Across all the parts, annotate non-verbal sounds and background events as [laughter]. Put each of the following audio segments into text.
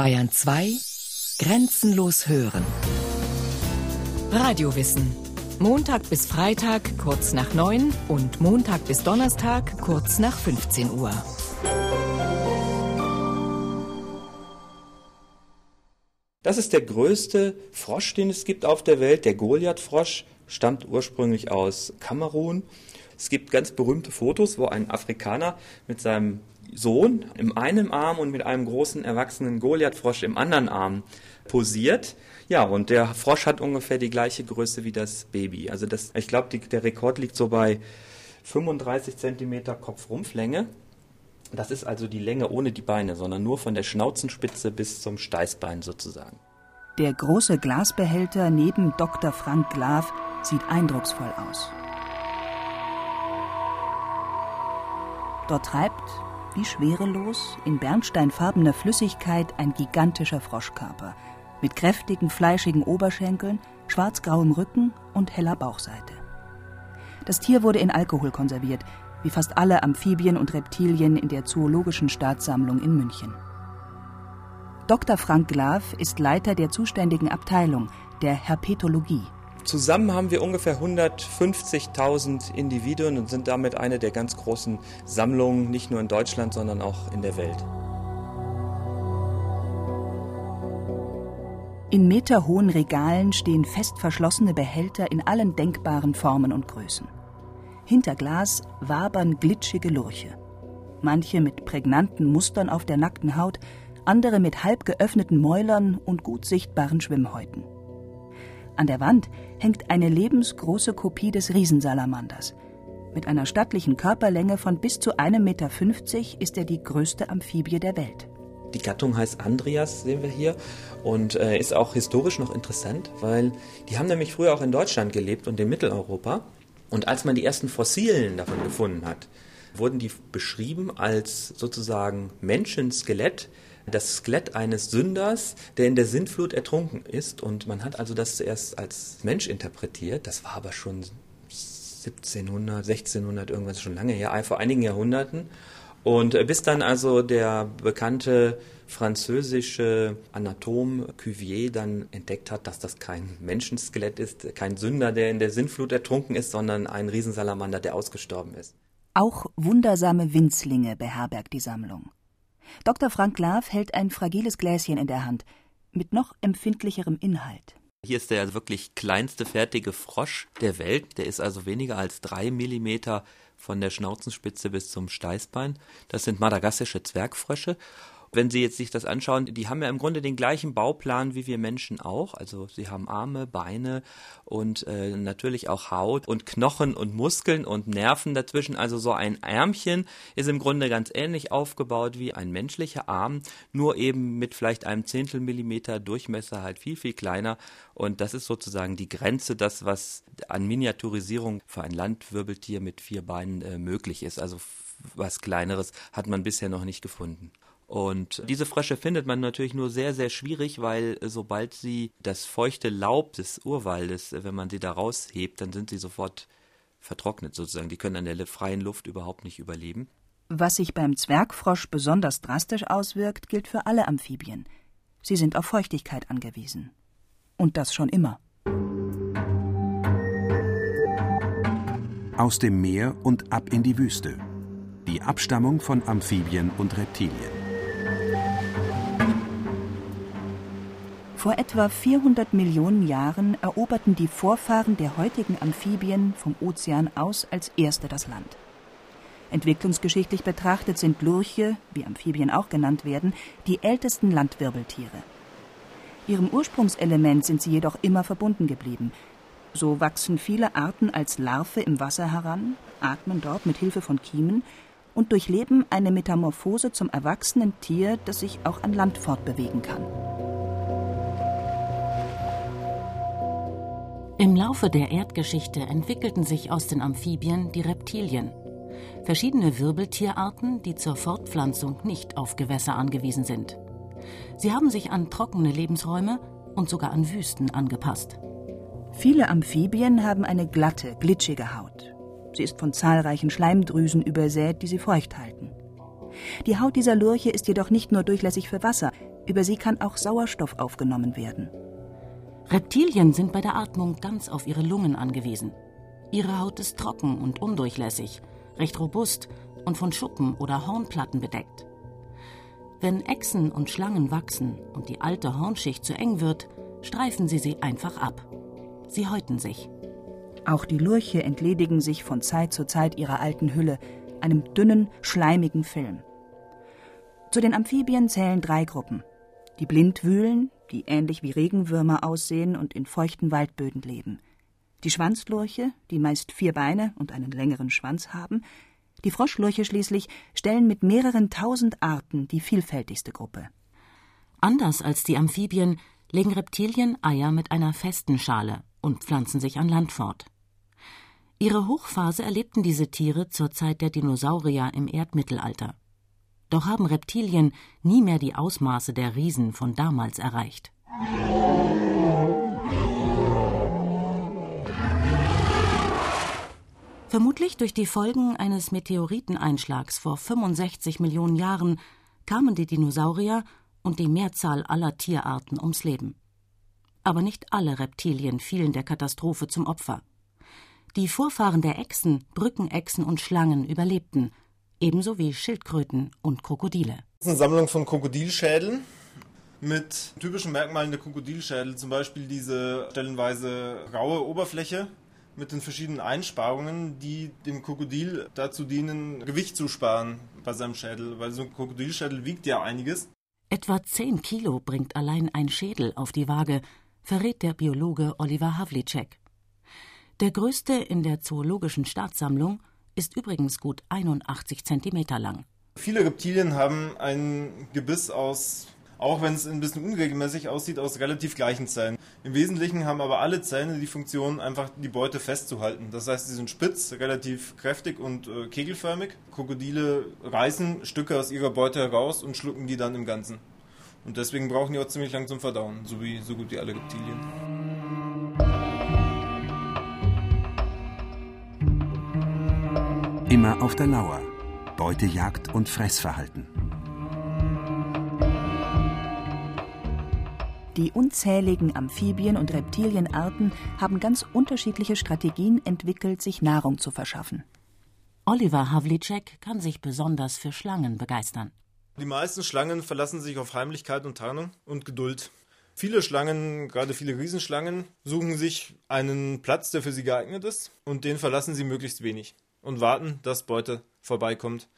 Bayern 2 Grenzenlos hören. Radiowissen. Montag bis Freitag kurz nach 9 und Montag bis Donnerstag kurz nach 15 Uhr. Das ist der größte Frosch, den es gibt auf der Welt. Der Goliath-Frosch stammt ursprünglich aus Kamerun. Es gibt ganz berühmte Fotos, wo ein Afrikaner mit seinem Sohn im einen Arm und mit einem großen erwachsenen Goliathfrosch im anderen Arm posiert. Ja, und der Frosch hat ungefähr die gleiche Größe wie das Baby. Also das, ich glaube, der Rekord liegt so bei 35 Zentimeter Kopfrumpflänge. Das ist also die Länge ohne die Beine, sondern nur von der Schnauzenspitze bis zum Steißbein sozusagen. Der große Glasbehälter neben Dr. Frank Glav sieht eindrucksvoll aus. Dort treibt, wie schwerelos, in bernsteinfarbener Flüssigkeit ein gigantischer Froschkörper mit kräftigen, fleischigen Oberschenkeln, schwarzgrauem Rücken und heller Bauchseite. Das Tier wurde in Alkohol konserviert, wie fast alle Amphibien und Reptilien in der Zoologischen Staatssammlung in München. Dr. Frank Glav ist Leiter der zuständigen Abteilung, der Herpetologie. Zusammen haben wir ungefähr 150.000 Individuen und sind damit eine der ganz großen Sammlungen, nicht nur in Deutschland, sondern auch in der Welt. In meterhohen Regalen stehen fest verschlossene Behälter in allen denkbaren Formen und Größen. Hinter Glas wabern glitschige Lurche. Manche mit prägnanten Mustern auf der nackten Haut, andere mit halb geöffneten Mäulern und gut sichtbaren Schwimmhäuten. An der Wand hängt eine lebensgroße Kopie des Riesensalamanders. Mit einer stattlichen Körperlänge von bis zu 1,50 Meter ist er die größte Amphibie der Welt. Die Gattung heißt Andreas, sehen wir hier, und äh, ist auch historisch noch interessant, weil die haben nämlich früher auch in Deutschland gelebt und in Mitteleuropa. Und als man die ersten Fossilien davon gefunden hat, wurden die beschrieben als sozusagen Menschenskelett, das Skelett eines Sünders, der in der Sintflut ertrunken ist. Und man hat also das zuerst als Mensch interpretiert. Das war aber schon 1700, 1600, irgendwas schon lange her, vor einigen Jahrhunderten. Und äh, bis dann also der bekannte französische Anatom Cuvier dann entdeckt hat, dass das kein Menschenskelett ist, kein Sünder, der in der Sintflut ertrunken ist, sondern ein Riesensalamander, der ausgestorben ist. Auch wundersame Winzlinge beherbergt die Sammlung. Dr. Frank Lav hält ein fragiles Gläschen in der Hand mit noch empfindlicherem Inhalt. Hier ist der wirklich kleinste fertige Frosch der Welt. Der ist also weniger als drei Millimeter von der Schnauzenspitze bis zum Steißbein. Das sind madagassische Zwergfrösche wenn Sie jetzt sich das anschauen, die haben ja im Grunde den gleichen Bauplan wie wir Menschen auch. Also sie haben Arme, Beine und äh, natürlich auch Haut und Knochen und Muskeln und Nerven dazwischen. Also so ein Ärmchen ist im Grunde ganz ähnlich aufgebaut wie ein menschlicher Arm, nur eben mit vielleicht einem Zehntel Millimeter Durchmesser halt viel, viel kleiner. Und das ist sozusagen die Grenze, das, was an Miniaturisierung für ein Landwirbeltier mit vier Beinen äh, möglich ist. Also was Kleineres hat man bisher noch nicht gefunden. Und diese Frösche findet man natürlich nur sehr, sehr schwierig, weil äh, sobald sie das feuchte Laub des Urwaldes, äh, wenn man sie da raushebt, dann sind sie sofort vertrocknet sozusagen. Die können an der freien Luft überhaupt nicht überleben. Was sich beim Zwergfrosch besonders drastisch auswirkt, gilt für alle Amphibien. Sie sind auf Feuchtigkeit angewiesen. Und das schon immer. Aus dem Meer und ab in die Wüste. Die Abstammung von Amphibien und Reptilien. Vor etwa 400 Millionen Jahren eroberten die Vorfahren der heutigen Amphibien vom Ozean aus als erste das Land. Entwicklungsgeschichtlich betrachtet sind Lurche, wie Amphibien auch genannt werden, die ältesten Landwirbeltiere. Ihrem Ursprungselement sind sie jedoch immer verbunden geblieben. So wachsen viele Arten als Larve im Wasser heran, atmen dort mit Hilfe von Kiemen und durchleben eine Metamorphose zum erwachsenen Tier, das sich auch an Land fortbewegen kann. Im Laufe der Erdgeschichte entwickelten sich aus den Amphibien die Reptilien. Verschiedene Wirbeltierarten, die zur Fortpflanzung nicht auf Gewässer angewiesen sind. Sie haben sich an trockene Lebensräume und sogar an Wüsten angepasst. Viele Amphibien haben eine glatte, glitschige Haut. Sie ist von zahlreichen Schleimdrüsen übersät, die sie feucht halten. Die Haut dieser Lurche ist jedoch nicht nur durchlässig für Wasser, Über sie kann auch Sauerstoff aufgenommen werden. Reptilien sind bei der Atmung ganz auf ihre Lungen angewiesen. Ihre Haut ist trocken und undurchlässig, recht robust und von Schuppen oder Hornplatten bedeckt. Wenn Echsen und Schlangen wachsen und die alte Hornschicht zu eng wird, streifen sie sie einfach ab. Sie häuten sich. Auch die Lurche entledigen sich von Zeit zu Zeit ihrer alten Hülle, einem dünnen, schleimigen Film. Zu den Amphibien zählen drei Gruppen. Die Blindwühlen, die ähnlich wie Regenwürmer aussehen und in feuchten Waldböden leben. Die Schwanzlurche, die meist vier Beine und einen längeren Schwanz haben. Die Froschlurche schließlich stellen mit mehreren tausend Arten die vielfältigste Gruppe. Anders als die Amphibien legen Reptilien Eier mit einer festen Schale und pflanzen sich an Land fort. Ihre Hochphase erlebten diese Tiere zur Zeit der Dinosaurier im Erdmittelalter. Doch haben Reptilien nie mehr die Ausmaße der Riesen von damals erreicht. Vermutlich durch die Folgen eines Meteoriteneinschlags vor 65 Millionen Jahren kamen die Dinosaurier und die Mehrzahl aller Tierarten ums Leben. Aber nicht alle Reptilien fielen der Katastrophe zum Opfer. Die Vorfahren der Echsen, Brückenechsen und Schlangen überlebten, ebenso wie Schildkröten und Krokodile. Das ist eine Sammlung von Krokodilschädeln mit typischen Merkmalen der Krokodilschädel, zum Beispiel diese stellenweise raue Oberfläche mit den verschiedenen Einsparungen, die dem Krokodil dazu dienen, Gewicht zu sparen bei seinem Schädel, weil so ein Krokodilschädel wiegt ja einiges. Etwa 10 Kilo bringt allein ein Schädel auf die Waage, verrät der Biologe Oliver Havlicek. Der größte in der Zoologischen Staatssammlung ist übrigens gut 81 Zentimeter lang. Viele Reptilien haben ein Gebiss aus, auch wenn es ein bisschen unregelmäßig aussieht, aus relativ gleichen Zellen. Im Wesentlichen haben aber alle Zähne die Funktion, einfach die Beute festzuhalten. Das heißt, sie sind spitz, relativ kräftig und äh, kegelförmig. Krokodile reißen Stücke aus ihrer Beute heraus und schlucken die dann im Ganzen. Und deswegen brauchen die auch ziemlich lang zum Verdauen, so wie so gut wie alle Reptilien. Immer auf der Lauer. Beutejagd und Fressverhalten. Die unzähligen Amphibien- und Reptilienarten haben ganz unterschiedliche Strategien entwickelt, sich Nahrung zu verschaffen. Oliver Havlicek kann sich besonders für Schlangen begeistern. Die meisten Schlangen verlassen sich auf Heimlichkeit und Tarnung und Geduld. Viele Schlangen, gerade viele Riesenschlangen, suchen sich einen Platz, der für sie geeignet ist, und den verlassen sie möglichst wenig und warten, dass Beute vorbeikommt.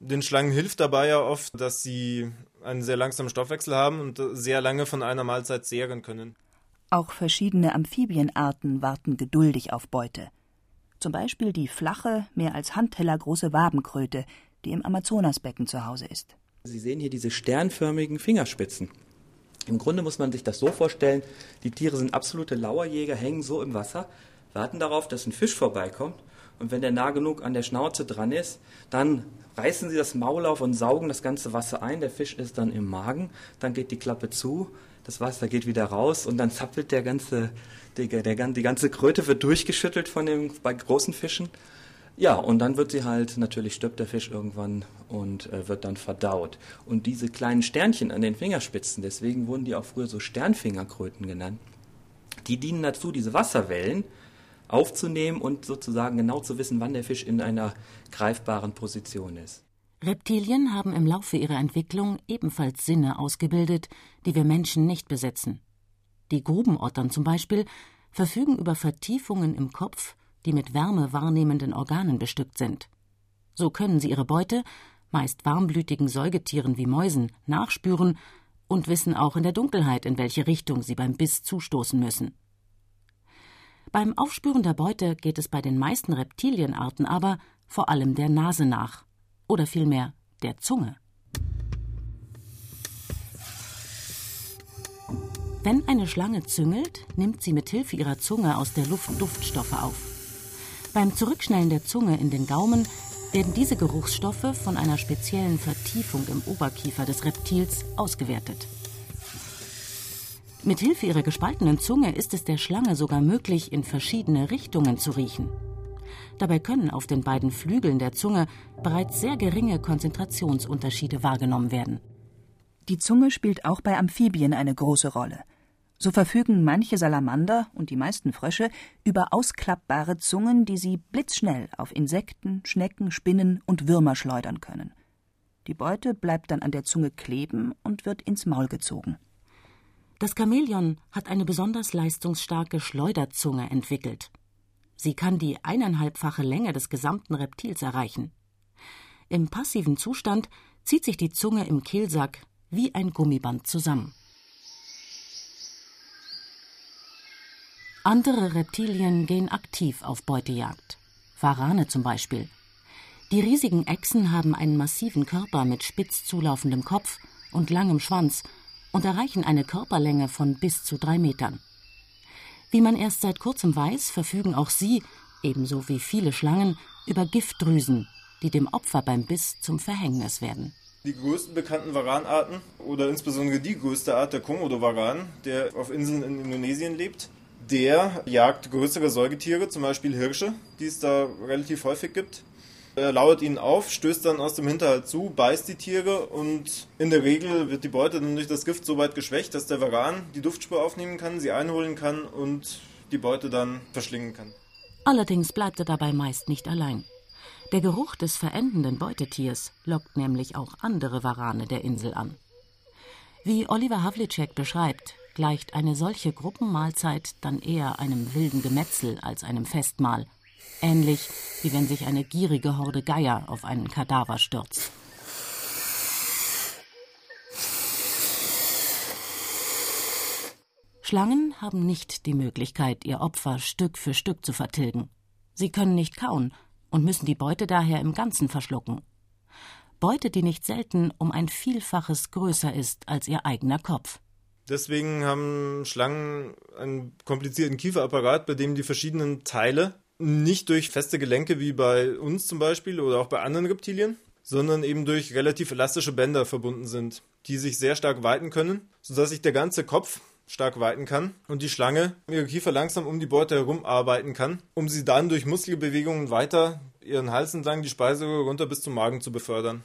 Den Schlangen hilft dabei ja oft, dass sie einen sehr langsamen Stoffwechsel haben und sehr lange von einer Mahlzeit zehren können. Auch verschiedene Amphibienarten warten geduldig auf Beute. Zum Beispiel die flache, mehr als handtellergroße Wabenkröte, die im Amazonasbecken zu Hause ist. Sie sehen hier diese sternförmigen Fingerspitzen. Im Grunde muss man sich das so vorstellen, die Tiere sind absolute Lauerjäger, hängen so im Wasser, warten darauf, dass ein Fisch vorbeikommt und wenn der nah genug an der Schnauze dran ist, dann reißen sie das Maul auf und saugen das ganze Wasser ein. Der Fisch ist dann im Magen, dann geht die Klappe zu, das Wasser geht wieder raus und dann zappelt der ganze, die, der, die ganze Kröte wird durchgeschüttelt von den bei großen Fischen. Ja, und dann wird sie halt, natürlich stirbt der Fisch irgendwann und äh, wird dann verdaut. Und diese kleinen Sternchen an den Fingerspitzen, deswegen wurden die auch früher so Sternfingerkröten genannt, die dienen dazu, diese Wasserwellen aufzunehmen und sozusagen genau zu wissen, wann der Fisch in einer greifbaren Position ist. Reptilien haben im Laufe ihrer Entwicklung ebenfalls Sinne ausgebildet, die wir Menschen nicht besitzen. Die Grubenottern zum Beispiel verfügen über Vertiefungen im Kopf, die mit Wärme wahrnehmenden Organen bestückt sind. So können sie ihre Beute, meist warmblütigen Säugetieren wie Mäusen, nachspüren und wissen auch in der Dunkelheit, in welche Richtung sie beim Biss zustoßen müssen. Beim Aufspüren der Beute geht es bei den meisten Reptilienarten aber vor allem der Nase nach oder vielmehr der Zunge. Wenn eine Schlange züngelt, nimmt sie mit Hilfe ihrer Zunge aus der Luft Duftstoffe auf. Beim Zurückschnellen der Zunge in den Gaumen werden diese Geruchsstoffe von einer speziellen Vertiefung im Oberkiefer des Reptils ausgewertet. Mit Hilfe ihrer gespaltenen Zunge ist es der Schlange sogar möglich, in verschiedene Richtungen zu riechen. Dabei können auf den beiden Flügeln der Zunge bereits sehr geringe Konzentrationsunterschiede wahrgenommen werden. Die Zunge spielt auch bei Amphibien eine große Rolle. So verfügen manche Salamander und die meisten Frösche über ausklappbare Zungen, die sie blitzschnell auf Insekten, Schnecken, Spinnen und Würmer schleudern können. Die Beute bleibt dann an der Zunge kleben und wird ins Maul gezogen. Das Chamäleon hat eine besonders leistungsstarke Schleuderzunge entwickelt. Sie kann die eineinhalbfache Länge des gesamten Reptils erreichen. Im passiven Zustand zieht sich die Zunge im Kehlsack wie ein Gummiband zusammen. Andere Reptilien gehen aktiv auf Beutejagd. Warane zum Beispiel. Die riesigen Echsen haben einen massiven Körper mit spitz zulaufendem Kopf und langem Schwanz und erreichen eine Körperlänge von bis zu drei Metern. Wie man erst seit kurzem weiß, verfügen auch sie, ebenso wie viele Schlangen, über Giftdrüsen, die dem Opfer beim Biss zum Verhängnis werden. Die größten bekannten Varanarten oder insbesondere die größte Art der Komodo-Varan, der auf Inseln in Indonesien lebt, der jagt größere Säugetiere, zum Beispiel Hirsche, die es da relativ häufig gibt. Er lauert ihnen auf, stößt dann aus dem Hinterhalt zu, beißt die Tiere und in der Regel wird die Beute dann durch das Gift so weit geschwächt, dass der Varan die Duftspur aufnehmen kann, sie einholen kann und die Beute dann verschlingen kann. Allerdings bleibt er dabei meist nicht allein. Der Geruch des verendenden Beutetiers lockt nämlich auch andere Warane der Insel an. Wie Oliver Havlicek beschreibt, gleicht eine solche Gruppenmahlzeit dann eher einem wilden Gemetzel als einem Festmahl. Ähnlich wie wenn sich eine gierige Horde Geier auf einen Kadaver stürzt. Schlangen haben nicht die Möglichkeit, ihr Opfer Stück für Stück zu vertilgen. Sie können nicht kauen und müssen die Beute daher im Ganzen verschlucken. Beute, die nicht selten um ein Vielfaches größer ist als ihr eigener Kopf. Deswegen haben Schlangen einen komplizierten Kieferapparat, bei dem die verschiedenen Teile nicht durch feste Gelenke wie bei uns zum Beispiel oder auch bei anderen Reptilien, sondern eben durch relativ elastische Bänder verbunden sind, die sich sehr stark weiten können, sodass sich der ganze Kopf stark weiten kann und die Schlange ihre Kiefer langsam um die Beute herum arbeiten kann, um sie dann durch Muskelbewegungen weiter ihren Hals entlang die Speiseröhre runter bis zum Magen zu befördern.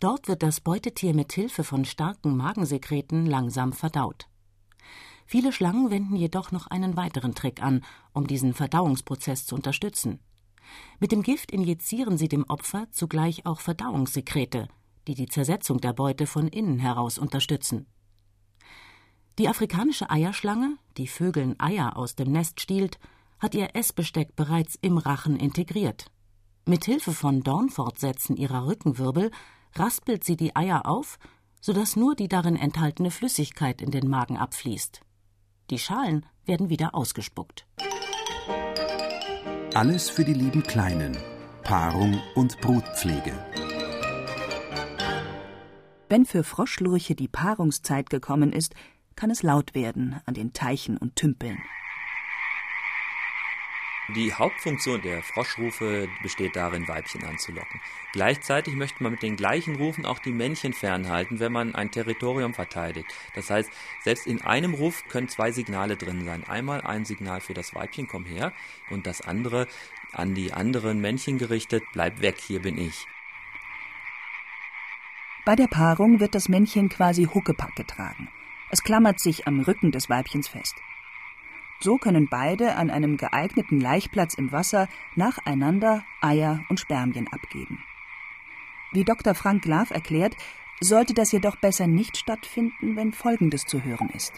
Dort wird das Beutetier mit Hilfe von starken Magensekreten langsam verdaut. Viele Schlangen wenden jedoch noch einen weiteren Trick an, um diesen Verdauungsprozess zu unterstützen. Mit dem Gift injizieren sie dem Opfer zugleich auch Verdauungssekrete, die die Zersetzung der Beute von innen heraus unterstützen. Die afrikanische Eierschlange, die Vögeln Eier aus dem Nest stiehlt, hat ihr Essbesteck bereits im Rachen integriert. Mit Hilfe von Dornfortsätzen ihrer Rückenwirbel raspelt sie die Eier auf, sodass nur die darin enthaltene Flüssigkeit in den Magen abfließt. Die Schalen werden wieder ausgespuckt. Alles für die lieben Kleinen. Paarung und Brutpflege. Wenn für Froschlurche die Paarungszeit gekommen ist, kann es laut werden an den Teichen und Tümpeln. Die Hauptfunktion der Froschrufe besteht darin, Weibchen anzulocken. Gleichzeitig möchte man mit den gleichen Rufen auch die Männchen fernhalten, wenn man ein Territorium verteidigt. Das heißt, selbst in einem Ruf können zwei Signale drin sein. Einmal ein Signal für das Weibchen, komm her, und das andere an die anderen Männchen gerichtet, bleib weg, hier bin ich. Bei der Paarung wird das Männchen quasi Huckepack getragen. Es klammert sich am Rücken des Weibchens fest. So können beide an einem geeigneten Laichplatz im Wasser nacheinander Eier und Spermien abgeben. Wie Dr. Frank Lav erklärt, sollte das jedoch besser nicht stattfinden, wenn Folgendes zu hören ist.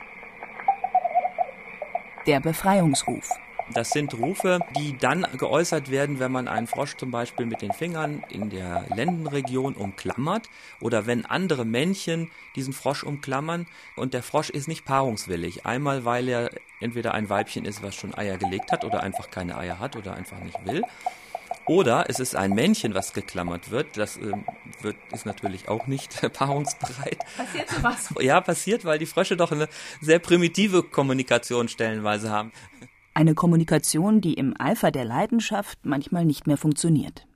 Der Befreiungsruf. Das sind Rufe, die dann geäußert werden, wenn man einen Frosch zum Beispiel mit den Fingern in der Lendenregion umklammert oder wenn andere Männchen diesen Frosch umklammern und der Frosch ist nicht paarungswillig. Einmal, weil er entweder ein Weibchen ist, was schon Eier gelegt hat oder einfach keine Eier hat oder einfach nicht will. Oder es ist ein Männchen, was geklammert wird. Das äh, wird, ist natürlich auch nicht äh, [laughs] paarungsbereit. Passiert sowas? Ja, passiert, weil die Frösche doch eine sehr primitive Kommunikation stellenweise haben. Eine Kommunikation, die im Eifer der Leidenschaft manchmal nicht mehr funktioniert.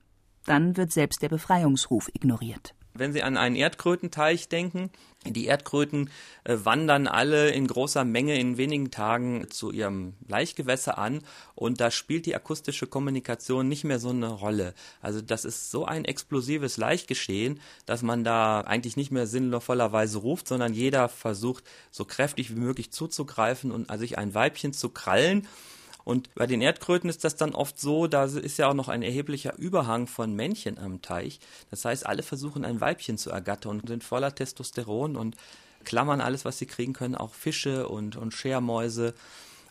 Dann wird selbst der Befreiungsruf ignoriert. Wenn Sie an einen Erdkrötenteich denken, die Erdkröten äh, wandern alle in großer Menge in wenigen Tagen zu ihrem Laichgewässer an und da spielt die akustische Kommunikation nicht mehr so eine Rolle. Also das ist so ein explosives Laichgeschehen, dass man da eigentlich nicht mehr sinnvollerweise ruft, sondern jeder versucht so kräftig wie möglich zuzugreifen und sich ein Weibchen zu krallen und bei den Erdkröten ist das dann oft so, da ist ja auch noch ein erheblicher Überhang von Männchen am Teich. Das heißt, alle versuchen ein Weibchen zu ergattern und sind voller Testosteron und klammern alles, was sie kriegen können, auch Fische und, und Schermäuse.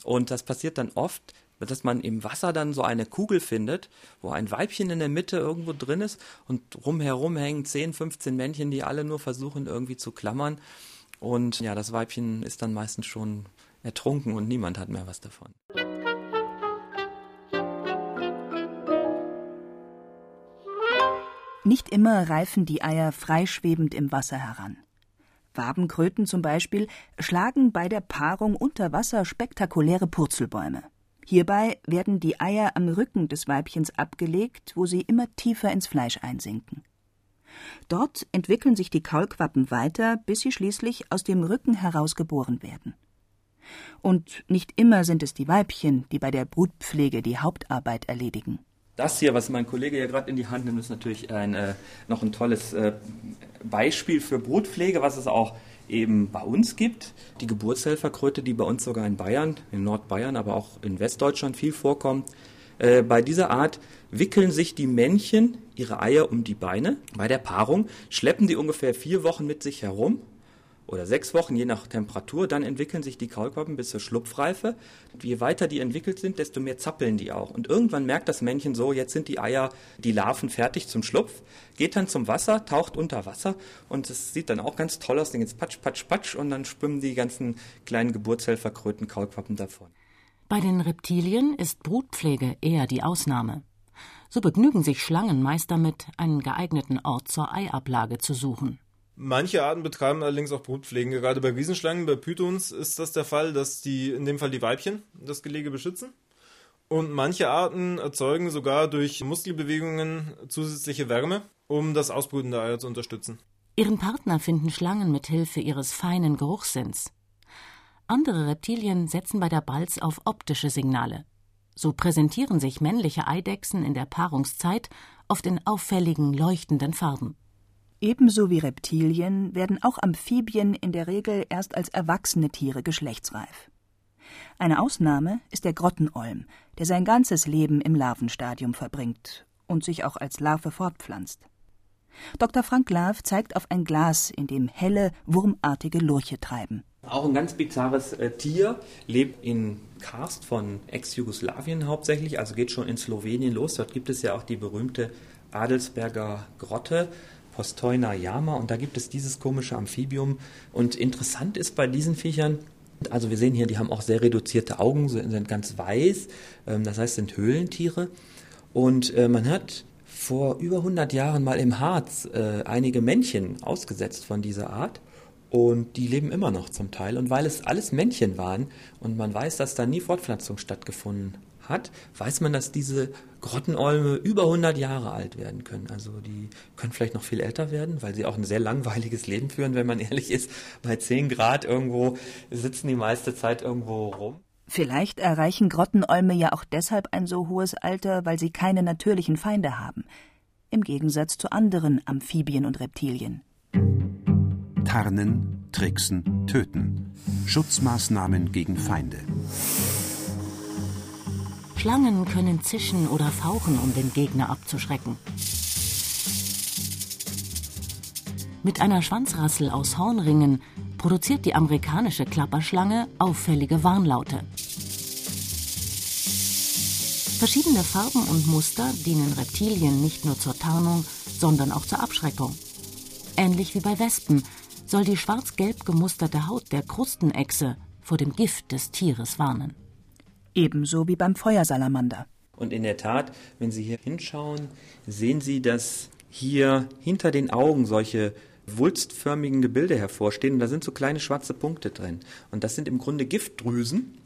Und das passiert dann oft, dass man im Wasser dann so eine Kugel findet, wo ein Weibchen in der Mitte irgendwo drin ist und rumherum hängen 10, 15 Männchen, die alle nur versuchen irgendwie zu klammern. Und ja, das Weibchen ist dann meistens schon ertrunken und niemand hat mehr was davon. Nicht immer reifen die Eier freischwebend im Wasser heran. Wabenkröten zum Beispiel schlagen bei der Paarung unter Wasser spektakuläre Purzelbäume. Hierbei werden die Eier am Rücken des Weibchens abgelegt, wo sie immer tiefer ins Fleisch einsinken. Dort entwickeln sich die Kaulquappen weiter, bis sie schließlich aus dem Rücken heraus geboren werden. Und nicht immer sind es die Weibchen, die bei der Brutpflege die Hauptarbeit erledigen. Das hier, was mein Kollege ja gerade in die Hand nimmt, ist natürlich ein, äh, noch ein tolles äh, Beispiel für Brutpflege, was es auch eben bei uns gibt. Die Geburtshelferkröte, die bei uns sogar in Bayern, in Nordbayern, aber auch in Westdeutschland viel vorkommt. Äh, bei dieser Art wickeln sich die Männchen ihre Eier um die Beine. Bei der Paarung schleppen die ungefähr vier Wochen mit sich herum oder sechs Wochen, je nach Temperatur. Dann entwickeln sich die Kaulquappen bis zur Schlupfreife. Je weiter die entwickelt sind, desto mehr zappeln die auch. Und irgendwann merkt das Männchen so, jetzt sind die Eier, die Larven fertig zum Schlupf, geht dann zum Wasser, taucht unter Wasser und es sieht dann auch ganz toll aus. Dann geht's patsch, patsch, patsch und dann schwimmen die ganzen kleinen Geburtshelferkröten, Kaulquappen davon. Bei den Reptilien ist Brutpflege eher die Ausnahme. So begnügen sich Schlangen meist damit, einen geeigneten Ort zur Eiablage zu suchen. Manche Arten betreiben allerdings auch Brutpflegen. Gerade bei Riesenschlangen, bei Pythons ist das der Fall, dass die, in dem Fall die Weibchen, das Gelege beschützen. Und manche Arten erzeugen sogar durch Muskelbewegungen zusätzliche Wärme, um das Ausbrüten der Eier zu unterstützen. Ihren Partner finden Schlangen mit Hilfe ihres feinen Geruchssinns. Andere Reptilien setzen bei der Balz auf optische Signale. So präsentieren sich männliche Eidechsen in der Paarungszeit oft in auffälligen, leuchtenden Farben. Ebenso wie Reptilien werden auch Amphibien in der Regel erst als erwachsene Tiere geschlechtsreif. Eine Ausnahme ist der Grottenolm, der sein ganzes Leben im Larvenstadium verbringt und sich auch als Larve fortpflanzt. Dr. Frank Lav zeigt auf ein Glas, in dem helle, wurmartige Lurche treiben. Auch ein ganz bizarres äh, Tier, lebt in Karst von Ex-Jugoslawien hauptsächlich, also geht schon in Slowenien los. Dort gibt es ja auch die berühmte Adelsberger Grotte, Postoina Yama und da gibt es dieses komische Amphibium. Und interessant ist bei diesen Viechern, also wir sehen hier, die haben auch sehr reduzierte Augen, sind ganz weiß, ähm, das heißt sind Höhlentiere. Und äh, man hat vor über 100 Jahren mal im Harz äh, einige Männchen ausgesetzt von dieser Art. Und die leben immer noch zum Teil. Und weil es alles Männchen waren und man weiß, dass da nie Fortpflanzung stattgefunden hat, weiß man, dass diese Grottenolme über 100 Jahre alt werden können. Also die können vielleicht noch viel älter werden, weil sie auch ein sehr langweiliges Leben führen, wenn man ehrlich ist. Bei 10 Grad irgendwo sitzen die meiste Zeit irgendwo rum. Vielleicht erreichen Grottenolme ja auch deshalb ein so hohes Alter, weil sie keine natürlichen Feinde haben. Im Gegensatz zu anderen Amphibien und Reptilien. Tarnen, Tricksen, Töten. Schutzmaßnahmen gegen Feinde. Schlangen können zischen oder fauchen, um den Gegner abzuschrecken. Mit einer Schwanzrassel aus Hornringen produziert die amerikanische Klapperschlange auffällige Warnlaute. Verschiedene Farben und Muster dienen Reptilien nicht nur zur Tarnung, sondern auch zur Abschreckung. Ähnlich wie bei Wespen soll die schwarz-gelb gemusterte Haut der Krustenechse vor dem Gift des Tieres warnen ebenso wie beim Feuersalamander. Und in der Tat, wenn Sie hier hinschauen, sehen Sie, dass hier hinter den Augen solche wulstförmigen Gebilde hervorstehen und da sind so kleine schwarze Punkte drin. Und das sind im Grunde Giftdrüsen.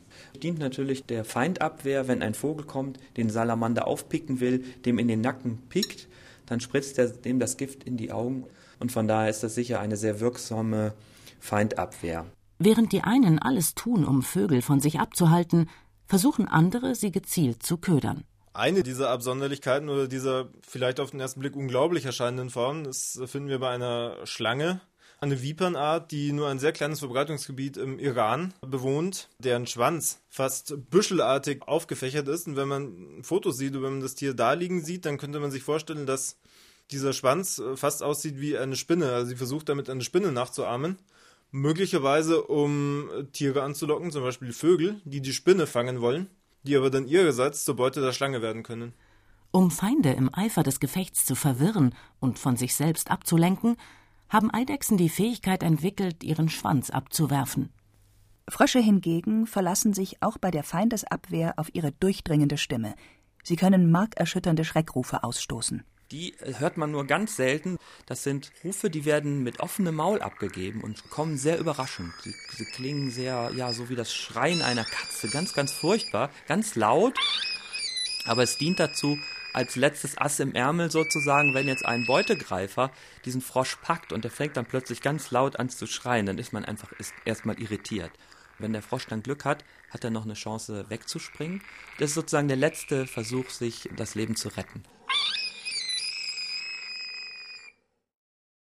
Dient natürlich der Feindabwehr, wenn ein Vogel kommt, den Salamander aufpicken will, dem in den Nacken pickt, dann spritzt er dem das Gift in die Augen. Und von daher ist das sicher eine sehr wirksame Feindabwehr. Während die einen alles tun, um Vögel von sich abzuhalten, versuchen andere, sie gezielt zu ködern. Eine dieser Absonderlichkeiten oder dieser vielleicht auf den ersten Blick unglaublich erscheinenden Formen, das finden wir bei einer Schlange, eine Vipernart, die nur ein sehr kleines Verbreitungsgebiet im Iran bewohnt, deren Schwanz fast büschelartig aufgefächert ist. Und wenn man Fotos sieht, wenn man das Tier da liegen sieht, dann könnte man sich vorstellen, dass dieser Schwanz fast aussieht wie eine Spinne. Also sie versucht damit eine Spinne nachzuahmen. Möglicherweise um Tiere anzulocken, zum Beispiel Vögel, die die Spinne fangen wollen, die aber dann ihrerseits zur Beute der Schlange werden können. Um Feinde im Eifer des Gefechts zu verwirren und von sich selbst abzulenken, haben Eidechsen die Fähigkeit entwickelt, ihren Schwanz abzuwerfen. Frösche hingegen verlassen sich auch bei der Feindesabwehr auf ihre durchdringende Stimme. Sie können markerschütternde Schreckrufe ausstoßen. Die hört man nur ganz selten. Das sind Rufe, die werden mit offenem Maul abgegeben und kommen sehr überraschend. Sie, sie, klingen sehr, ja, so wie das Schreien einer Katze. Ganz, ganz furchtbar, ganz laut. Aber es dient dazu, als letztes Ass im Ärmel sozusagen, wenn jetzt ein Beutegreifer diesen Frosch packt und der fängt dann plötzlich ganz laut an zu schreien, dann ist man einfach erstmal irritiert. Wenn der Frosch dann Glück hat, hat er noch eine Chance wegzuspringen. Das ist sozusagen der letzte Versuch, sich das Leben zu retten.